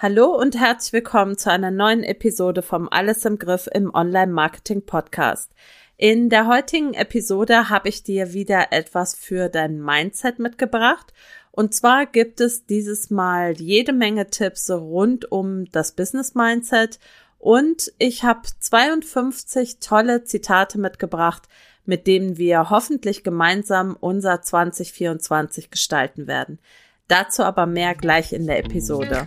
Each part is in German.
Hallo und herzlich willkommen zu einer neuen Episode vom Alles im Griff im Online-Marketing Podcast. In der heutigen Episode habe ich dir wieder etwas für dein Mindset mitgebracht. Und zwar gibt es dieses Mal jede Menge Tipps rund um das Business Mindset und ich habe 52 tolle Zitate mitgebracht, mit denen wir hoffentlich gemeinsam unser 2024 gestalten werden. Dazu aber mehr gleich in der Episode.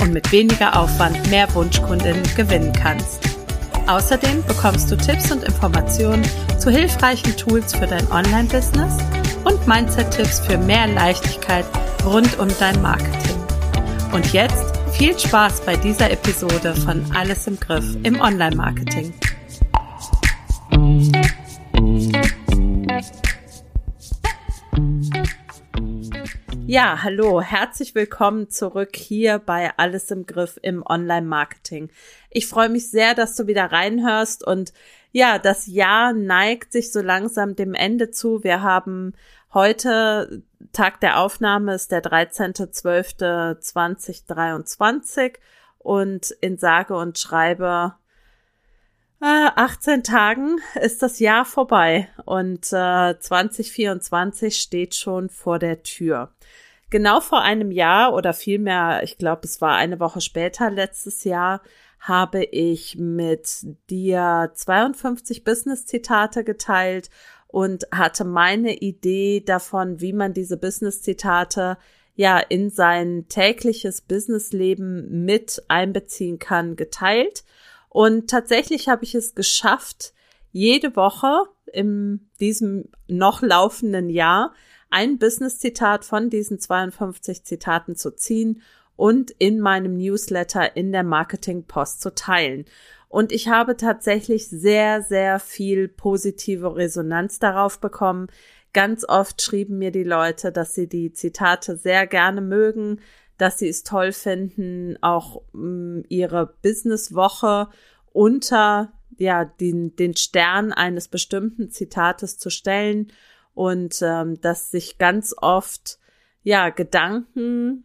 und mit weniger Aufwand mehr Wunschkundinnen gewinnen kannst. Außerdem bekommst du Tipps und Informationen zu hilfreichen Tools für dein Online-Business und Mindset-Tipps für mehr Leichtigkeit rund um dein Marketing. Und jetzt viel Spaß bei dieser Episode von Alles im Griff im Online-Marketing. Ja, hallo, herzlich willkommen zurück hier bei Alles im Griff im Online-Marketing. Ich freue mich sehr, dass du wieder reinhörst und ja, das Jahr neigt sich so langsam dem Ende zu. Wir haben heute Tag der Aufnahme ist der 13.12.2023 und in sage und schreibe 18 äh, Tagen ist das Jahr vorbei und äh, 2024 steht schon vor der Tür. Genau vor einem Jahr oder vielmehr, ich glaube, es war eine Woche später letztes Jahr, habe ich mit dir 52 Business-Zitate geteilt und hatte meine Idee davon, wie man diese Business-Zitate ja in sein tägliches Businessleben mit einbeziehen kann, geteilt. Und tatsächlich habe ich es geschafft, jede Woche in diesem noch laufenden Jahr ein Business-Zitat von diesen 52 Zitaten zu ziehen und in meinem Newsletter in der Marketing Post zu teilen. Und ich habe tatsächlich sehr, sehr viel positive Resonanz darauf bekommen. Ganz oft schrieben mir die Leute, dass sie die Zitate sehr gerne mögen, dass sie es toll finden, auch mh, mm, ihre Businesswoche unter ja den, den Stern eines bestimmten Zitates zu stellen und ähm, dass sich ganz oft ja Gedanken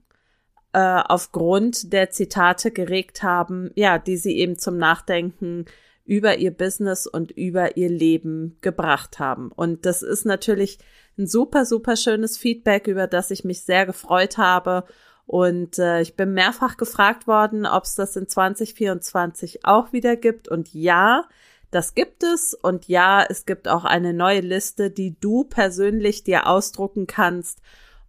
äh, aufgrund der Zitate geregt haben, ja, die sie eben zum Nachdenken über ihr Business und über ihr Leben gebracht haben. Und das ist natürlich ein super, super schönes Feedback, über das ich mich sehr gefreut habe und äh, ich bin mehrfach gefragt worden, ob es das in 2024 auch wieder gibt. Und ja, das gibt es. Und ja, es gibt auch eine neue Liste, die du persönlich dir ausdrucken kannst.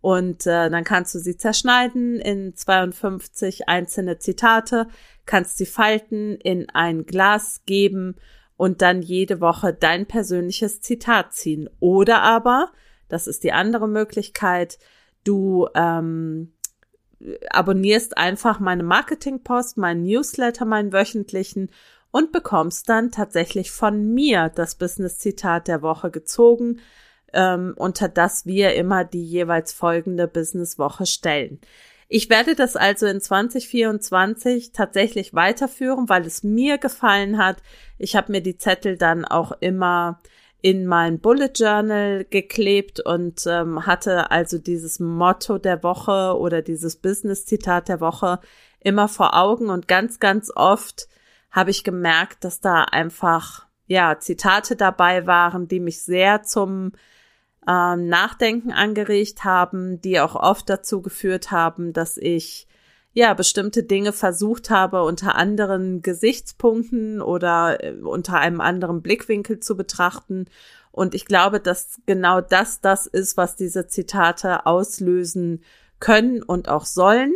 Und äh, dann kannst du sie zerschneiden in 52 einzelne Zitate, kannst sie falten, in ein Glas geben und dann jede Woche dein persönliches Zitat ziehen. Oder aber, das ist die andere Möglichkeit, du ähm, abonnierst einfach meine Marketingpost, meinen Newsletter, meinen wöchentlichen und bekommst dann tatsächlich von mir das Business-Zitat der Woche gezogen, ähm, unter das wir immer die jeweils folgende Business-Woche stellen. Ich werde das also in 2024 tatsächlich weiterführen, weil es mir gefallen hat. Ich habe mir die Zettel dann auch immer in mein Bullet Journal geklebt und ähm, hatte also dieses Motto der Woche oder dieses Business-Zitat der Woche immer vor Augen. Und ganz, ganz oft habe ich gemerkt, dass da einfach ja Zitate dabei waren, die mich sehr zum ähm, Nachdenken angeregt haben, die auch oft dazu geführt haben, dass ich ja, bestimmte Dinge versucht habe, unter anderen Gesichtspunkten oder äh, unter einem anderen Blickwinkel zu betrachten. Und ich glaube, dass genau das das ist, was diese Zitate auslösen können und auch sollen,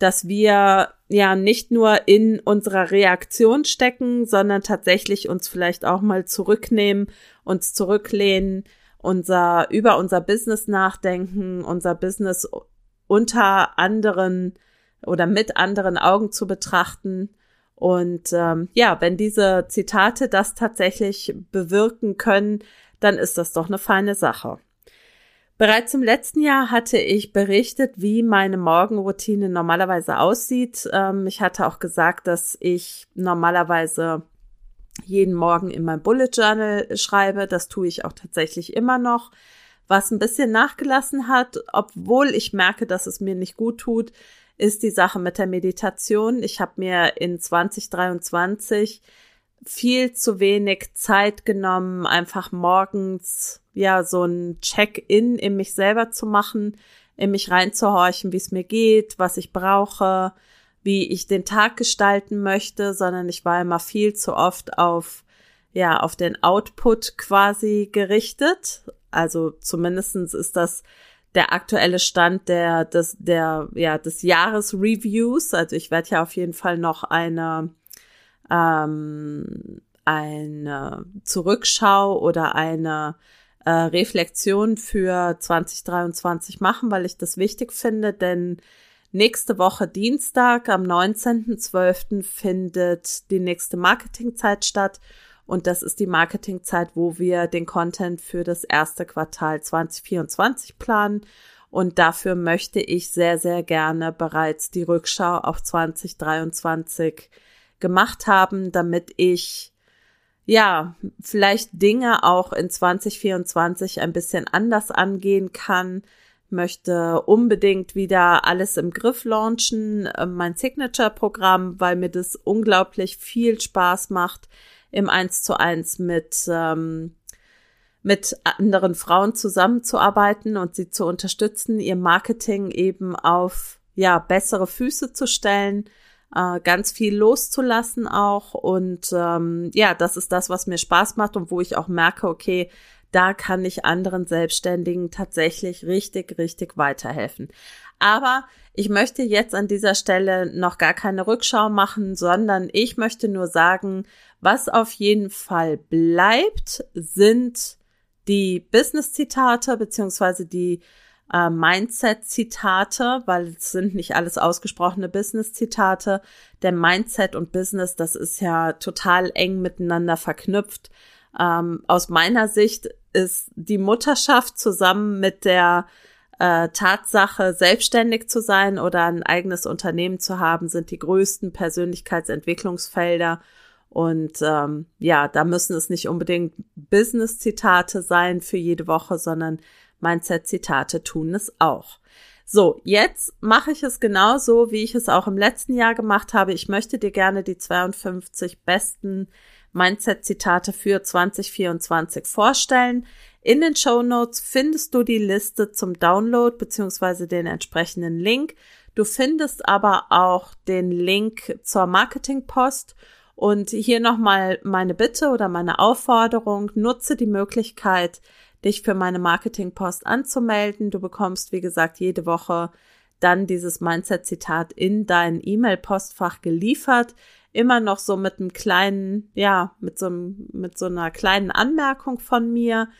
dass wir ja nicht nur in unserer Reaktion stecken, sondern tatsächlich uns vielleicht auch mal zurücknehmen, uns zurücklehnen, unser, über unser Business nachdenken, unser Business unter anderen oder mit anderen Augen zu betrachten. Und ähm, ja, wenn diese Zitate das tatsächlich bewirken können, dann ist das doch eine feine Sache. Bereits im letzten Jahr hatte ich berichtet, wie meine Morgenroutine normalerweise aussieht. Ähm, ich hatte auch gesagt, dass ich normalerweise jeden Morgen in mein Bullet Journal schreibe. Das tue ich auch tatsächlich immer noch. Was ein bisschen nachgelassen hat, obwohl ich merke, dass es mir nicht gut tut, ist die Sache mit der Meditation. Ich habe mir in 2023 viel zu wenig Zeit genommen, einfach morgens ja so ein Check-in in mich selber zu machen, in mich reinzuhorchen, wie es mir geht, was ich brauche, wie ich den Tag gestalten möchte, sondern ich war immer viel zu oft auf ja auf den Output quasi gerichtet. Also zumindestens ist das der aktuelle Stand der, des, der, ja, des Jahresreviews. Also ich werde ja auf jeden Fall noch eine, ähm, eine Zurückschau oder eine äh, Reflexion für 2023 machen, weil ich das wichtig finde, denn nächste Woche Dienstag am 19.12. findet die nächste Marketingzeit statt und das ist die Marketingzeit, wo wir den Content für das erste Quartal 2024 planen. Und dafür möchte ich sehr, sehr gerne bereits die Rückschau auf 2023 gemacht haben, damit ich ja, vielleicht Dinge auch in 2024 ein bisschen anders angehen kann, möchte unbedingt wieder alles im Griff launchen, äh, mein Signature-Programm, weil mir das unglaublich viel Spaß macht, im Eins zu eins mit, ähm, mit anderen Frauen zusammenzuarbeiten und sie zu unterstützen, ihr Marketing eben auf ja bessere Füße zu stellen, äh, ganz viel loszulassen auch und ähm, ja, das ist das, was mir Spaß macht und wo ich auch merke, okay, da kann ich anderen Selbstständigen tatsächlich richtig, richtig weiterhelfen. Aber ich möchte jetzt an dieser Stelle noch gar keine Rückschau machen, sondern ich möchte nur sagen, was auf jeden Fall bleibt, sind die Business-Zitate beziehungsweise die äh, Mindset-Zitate, weil es sind nicht alles ausgesprochene Business-Zitate. Der Mindset und Business, das ist ja total eng miteinander verknüpft. Ähm, aus meiner Sicht ist die Mutterschaft zusammen mit der äh, Tatsache, selbstständig zu sein oder ein eigenes Unternehmen zu haben, sind die größten Persönlichkeitsentwicklungsfelder. Und ähm, ja, da müssen es nicht unbedingt Business-Zitate sein für jede Woche, sondern Mindset-Zitate tun es auch. So, jetzt mache ich es genauso, wie ich es auch im letzten Jahr gemacht habe. Ich möchte dir gerne die 52 besten Mindset-Zitate für 2024 vorstellen. In den Show Notes findest du die Liste zum Download beziehungsweise den entsprechenden Link. Du findest aber auch den Link zur Marketingpost. Und hier nochmal meine Bitte oder meine Aufforderung. Nutze die Möglichkeit, dich für meine Marketingpost anzumelden. Du bekommst, wie gesagt, jede Woche dann dieses Mindset-Zitat in dein E-Mail-Postfach geliefert. Immer noch so mit einem kleinen, ja, mit so, mit so einer kleinen Anmerkung von mir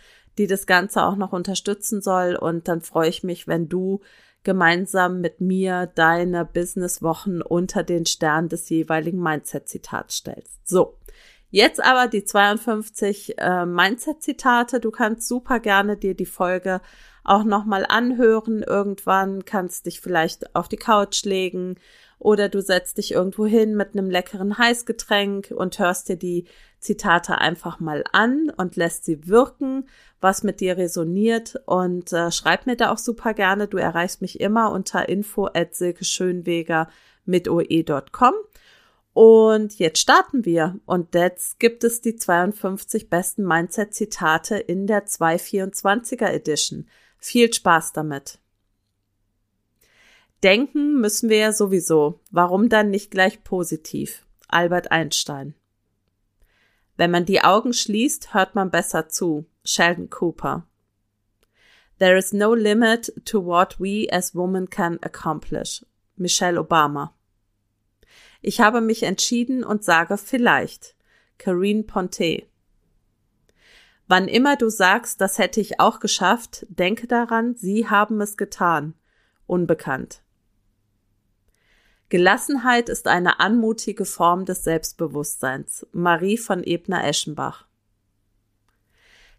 die das Ganze auch noch unterstützen soll. Und dann freue ich mich, wenn du gemeinsam mit mir deine Businesswochen unter den Stern des jeweiligen Mindset-Zitats stellst. So. Jetzt aber die 52 äh, Mindset-Zitate. Du kannst super gerne dir die Folge auch nochmal anhören. Irgendwann kannst dich vielleicht auf die Couch legen oder du setzt dich irgendwo hin mit einem leckeren Heißgetränk und hörst dir die Zitate einfach mal an und lässt sie wirken, was mit dir resoniert und äh, schreib mir da auch super gerne. Du erreichst mich immer unter info at silkeschönweger mit oe.com. Und jetzt starten wir. Und jetzt gibt es die 52 besten Mindset-Zitate in der 224er Edition. Viel Spaß damit. Denken müssen wir ja sowieso. Warum dann nicht gleich positiv? Albert Einstein. Wenn man die Augen schließt, hört man besser zu. Sheldon Cooper. There is no limit to what we as women can accomplish. Michelle Obama. Ich habe mich entschieden und sage vielleicht. Karine Ponte. Wann immer du sagst, das hätte ich auch geschafft, denke daran, sie haben es getan. Unbekannt. Gelassenheit ist eine anmutige Form des Selbstbewusstseins. Marie von Ebner-Eschenbach.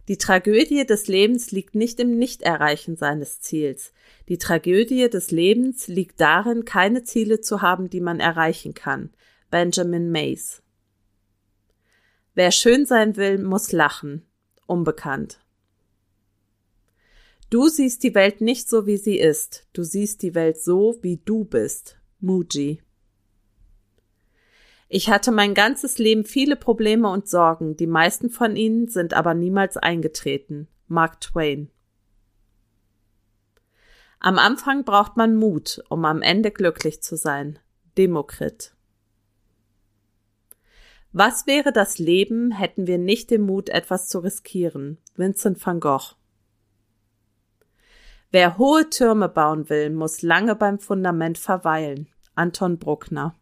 Die Tragödie des Lebens liegt nicht im Nichterreichen seines Ziels. Die Tragödie des Lebens liegt darin, keine Ziele zu haben, die man erreichen kann. Benjamin Mays. Wer schön sein will, muss lachen. Unbekannt. Du siehst die Welt nicht so, wie sie ist. Du siehst die Welt so, wie du bist. Muji. Ich hatte mein ganzes Leben viele Probleme und Sorgen, die meisten von ihnen sind aber niemals eingetreten. Mark Twain. Am Anfang braucht man Mut, um am Ende glücklich zu sein. Demokrit. Was wäre das Leben, hätten wir nicht den Mut, etwas zu riskieren? Vincent van Gogh. Wer hohe Türme bauen will, muss lange beim Fundament verweilen. Anton Bruckner.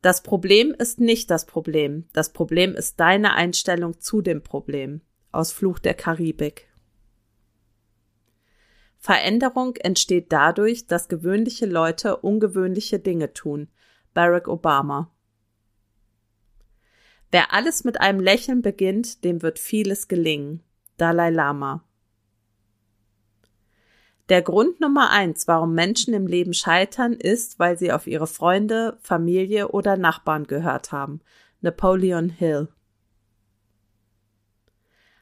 Das Problem ist nicht das Problem. Das Problem ist deine Einstellung zu dem Problem. Aus Fluch der Karibik. Veränderung entsteht dadurch, dass gewöhnliche Leute ungewöhnliche Dinge tun. Barack Obama. Wer alles mit einem Lächeln beginnt, dem wird vieles gelingen. Dalai Lama. Der Grund Nummer eins, warum Menschen im Leben scheitern, ist, weil sie auf ihre Freunde, Familie oder Nachbarn gehört haben. Napoleon Hill.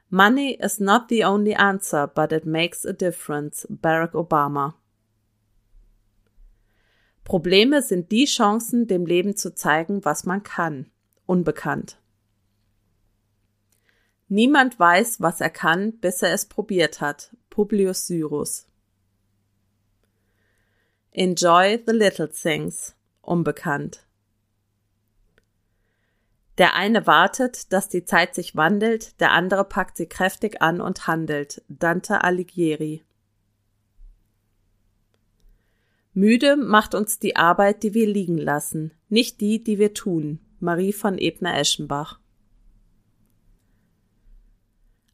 Money is not the only answer, but it makes a difference. Barack Obama. Probleme sind die Chancen, dem Leben zu zeigen, was man kann. Unbekannt. Niemand weiß, was er kann, bis er es probiert hat. Publius Syrus. Enjoy the little things. Unbekannt. Der eine wartet, dass die Zeit sich wandelt, der andere packt sie kräftig an und handelt. Dante Alighieri. Müde macht uns die Arbeit, die wir liegen lassen, nicht die, die wir tun. Marie von Ebner-Eschenbach.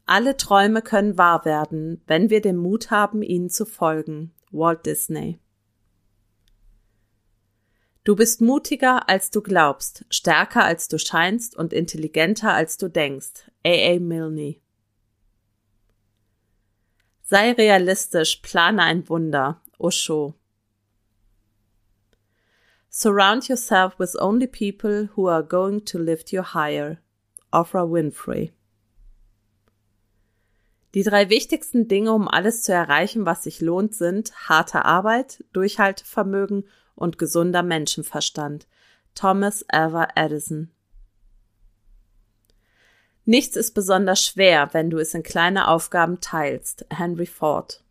Alle Träume können wahr werden, wenn wir den Mut haben, ihnen zu folgen. Walt Disney. Du bist mutiger, als du glaubst, stärker, als du scheinst und intelligenter, als du denkst. A.A. Milne. Sei realistisch, plane ein Wunder. Osho. Surround yourself with only people who are going to lift you higher. Oprah Winfrey. Die drei wichtigsten Dinge, um alles zu erreichen, was sich lohnt, sind harte Arbeit, Durchhaltevermögen und gesunder Menschenverstand. Thomas Alva Edison. Nichts ist besonders schwer, wenn du es in kleine Aufgaben teilst. Henry Ford.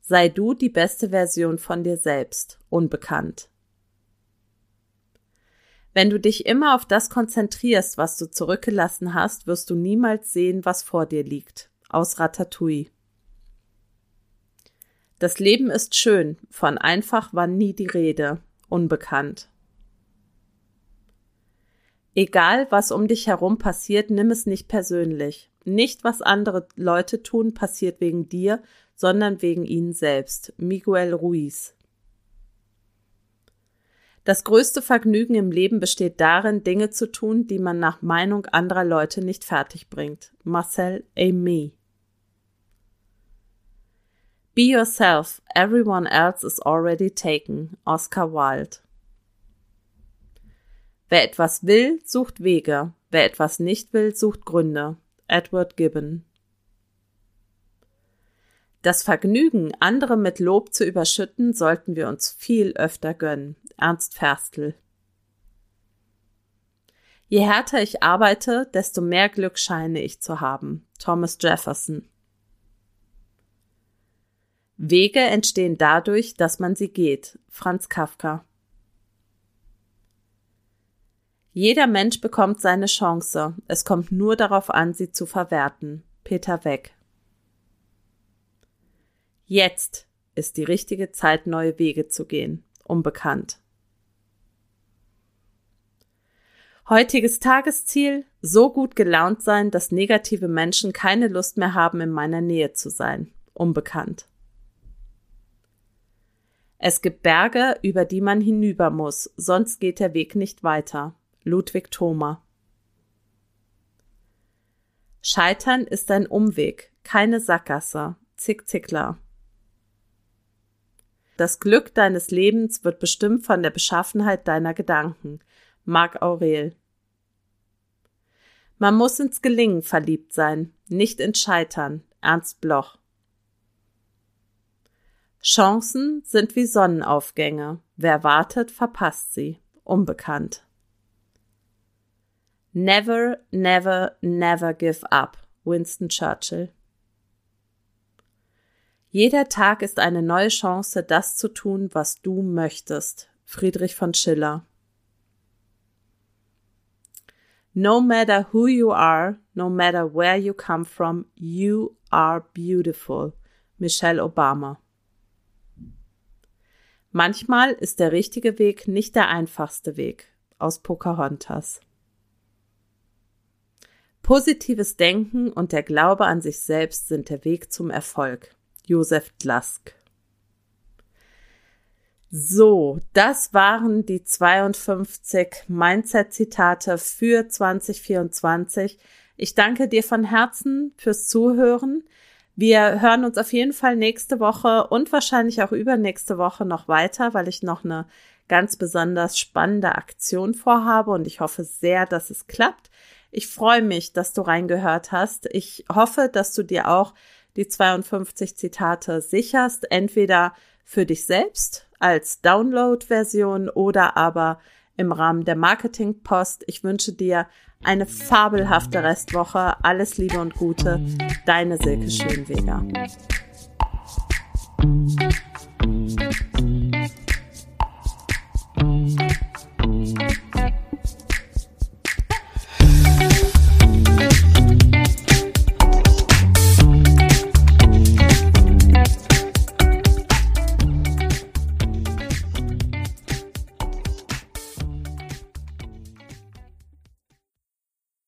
Sei du die beste Version von dir selbst. Unbekannt. Wenn du dich immer auf das konzentrierst, was du zurückgelassen hast, wirst du niemals sehen, was vor dir liegt. Aus Ratatouille. Das Leben ist schön, von einfach war nie die Rede, unbekannt. Egal, was um dich herum passiert, nimm es nicht persönlich. Nicht, was andere Leute tun, passiert wegen dir, sondern wegen ihnen selbst. Miguel Ruiz. Das größte Vergnügen im Leben besteht darin, Dinge zu tun, die man nach Meinung anderer Leute nicht fertig bringt. Marcel Aimé Be yourself, everyone else is already taken. Oscar Wilde. Wer etwas will, sucht Wege. Wer etwas nicht will, sucht Gründe. Edward Gibbon. Das Vergnügen, andere mit Lob zu überschütten, sollten wir uns viel öfter gönnen. Ernst Ferstl. Je härter ich arbeite, desto mehr Glück scheine ich zu haben. Thomas Jefferson. Wege entstehen dadurch, dass man sie geht. Franz Kafka. Jeder Mensch bekommt seine Chance. Es kommt nur darauf an, sie zu verwerten. Peter Weck. Jetzt ist die richtige Zeit, neue Wege zu gehen. Unbekannt. Heutiges Tagesziel, so gut gelaunt sein, dass negative Menschen keine Lust mehr haben, in meiner Nähe zu sein. Unbekannt. Es gibt Berge, über die man hinüber muss, sonst geht der Weg nicht weiter. Ludwig Thoma. Scheitern ist ein Umweg, keine Sackgasse. Zick Zickler. Das Glück deines Lebens wird bestimmt von der Beschaffenheit deiner Gedanken. Marc Aurel. Man muss ins Gelingen verliebt sein, nicht ins Scheitern. Ernst Bloch. Chancen sind wie Sonnenaufgänge. Wer wartet, verpasst sie. Unbekannt. Never, never, never give up. Winston Churchill. Jeder Tag ist eine neue Chance, das zu tun, was du möchtest. Friedrich von Schiller. No matter who you are, no matter where you come from, you are beautiful. Michelle Obama. Manchmal ist der richtige Weg nicht der einfachste Weg. Aus Pocahontas. Positives Denken und der Glaube an sich selbst sind der Weg zum Erfolg. Josef Dlask. So, das waren die 52 Mindset-Zitate für 2024. Ich danke dir von Herzen fürs Zuhören. Wir hören uns auf jeden Fall nächste Woche und wahrscheinlich auch übernächste Woche noch weiter, weil ich noch eine ganz besonders spannende Aktion vorhabe und ich hoffe sehr, dass es klappt. Ich freue mich, dass du reingehört hast. Ich hoffe, dass du dir auch die 52 Zitate sicherst, entweder für dich selbst als Download-Version oder aber im Rahmen der Marketing-Post. Ich wünsche dir eine fabelhafte Restwoche. Alles Liebe und Gute. Deine Silke Schönweger.